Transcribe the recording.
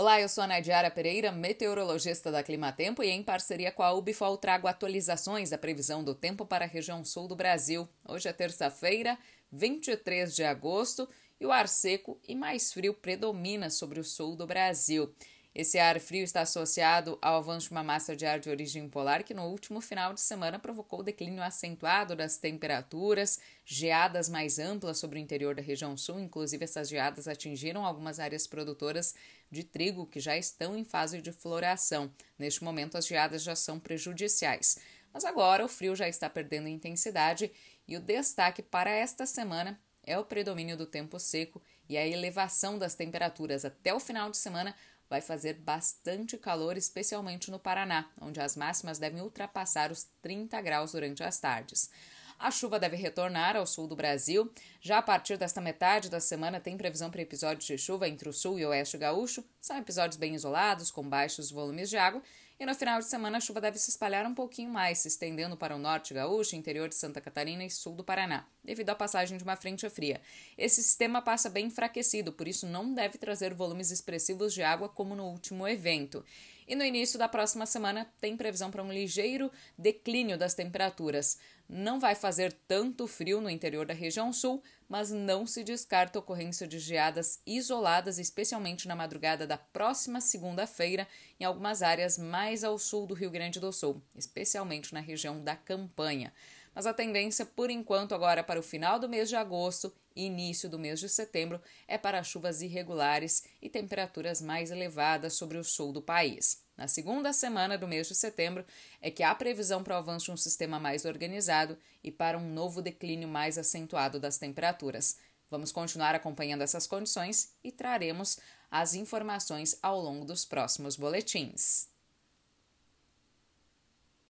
Olá, eu sou a Nadiara Pereira, meteorologista da Climatempo, e em parceria com a Ubifol trago atualizações da previsão do tempo para a região sul do Brasil. Hoje é terça-feira, 23 de agosto, e o ar seco e mais frio predomina sobre o sul do Brasil. Esse ar frio está associado ao avanço de uma massa de ar de origem polar que no último final de semana provocou declínio acentuado das temperaturas, geadas mais amplas sobre o interior da região sul, inclusive essas geadas atingiram algumas áreas produtoras de trigo que já estão em fase de floração. Neste momento as geadas já são prejudiciais. Mas agora o frio já está perdendo intensidade e o destaque para esta semana é o predomínio do tempo seco e a elevação das temperaturas até o final de semana vai fazer bastante calor, especialmente no Paraná, onde as máximas devem ultrapassar os 30 graus durante as tardes. A chuva deve retornar ao sul do Brasil. Já a partir desta metade da semana, tem previsão para episódios de chuva entre o sul e o oeste gaúcho. São episódios bem isolados, com baixos volumes de água. E no final de semana, a chuva deve se espalhar um pouquinho mais, se estendendo para o norte gaúcho, interior de Santa Catarina e sul do Paraná, devido à passagem de uma frente fria. Esse sistema passa bem enfraquecido, por isso não deve trazer volumes expressivos de água como no último evento. E no início da próxima semana tem previsão para um ligeiro declínio das temperaturas. Não vai fazer tanto frio no interior da região sul, mas não se descarta a ocorrência de geadas isoladas, especialmente na madrugada da próxima segunda-feira, em algumas áreas mais ao sul do Rio Grande do Sul, especialmente na região da Campanha. Mas a tendência, por enquanto, agora para o final do mês de agosto início do mês de setembro é para chuvas irregulares e temperaturas mais elevadas sobre o sul do país. Na segunda semana do mês de setembro é que há previsão para o avanço de um sistema mais organizado e para um novo declínio mais acentuado das temperaturas. Vamos continuar acompanhando essas condições e traremos as informações ao longo dos próximos boletins.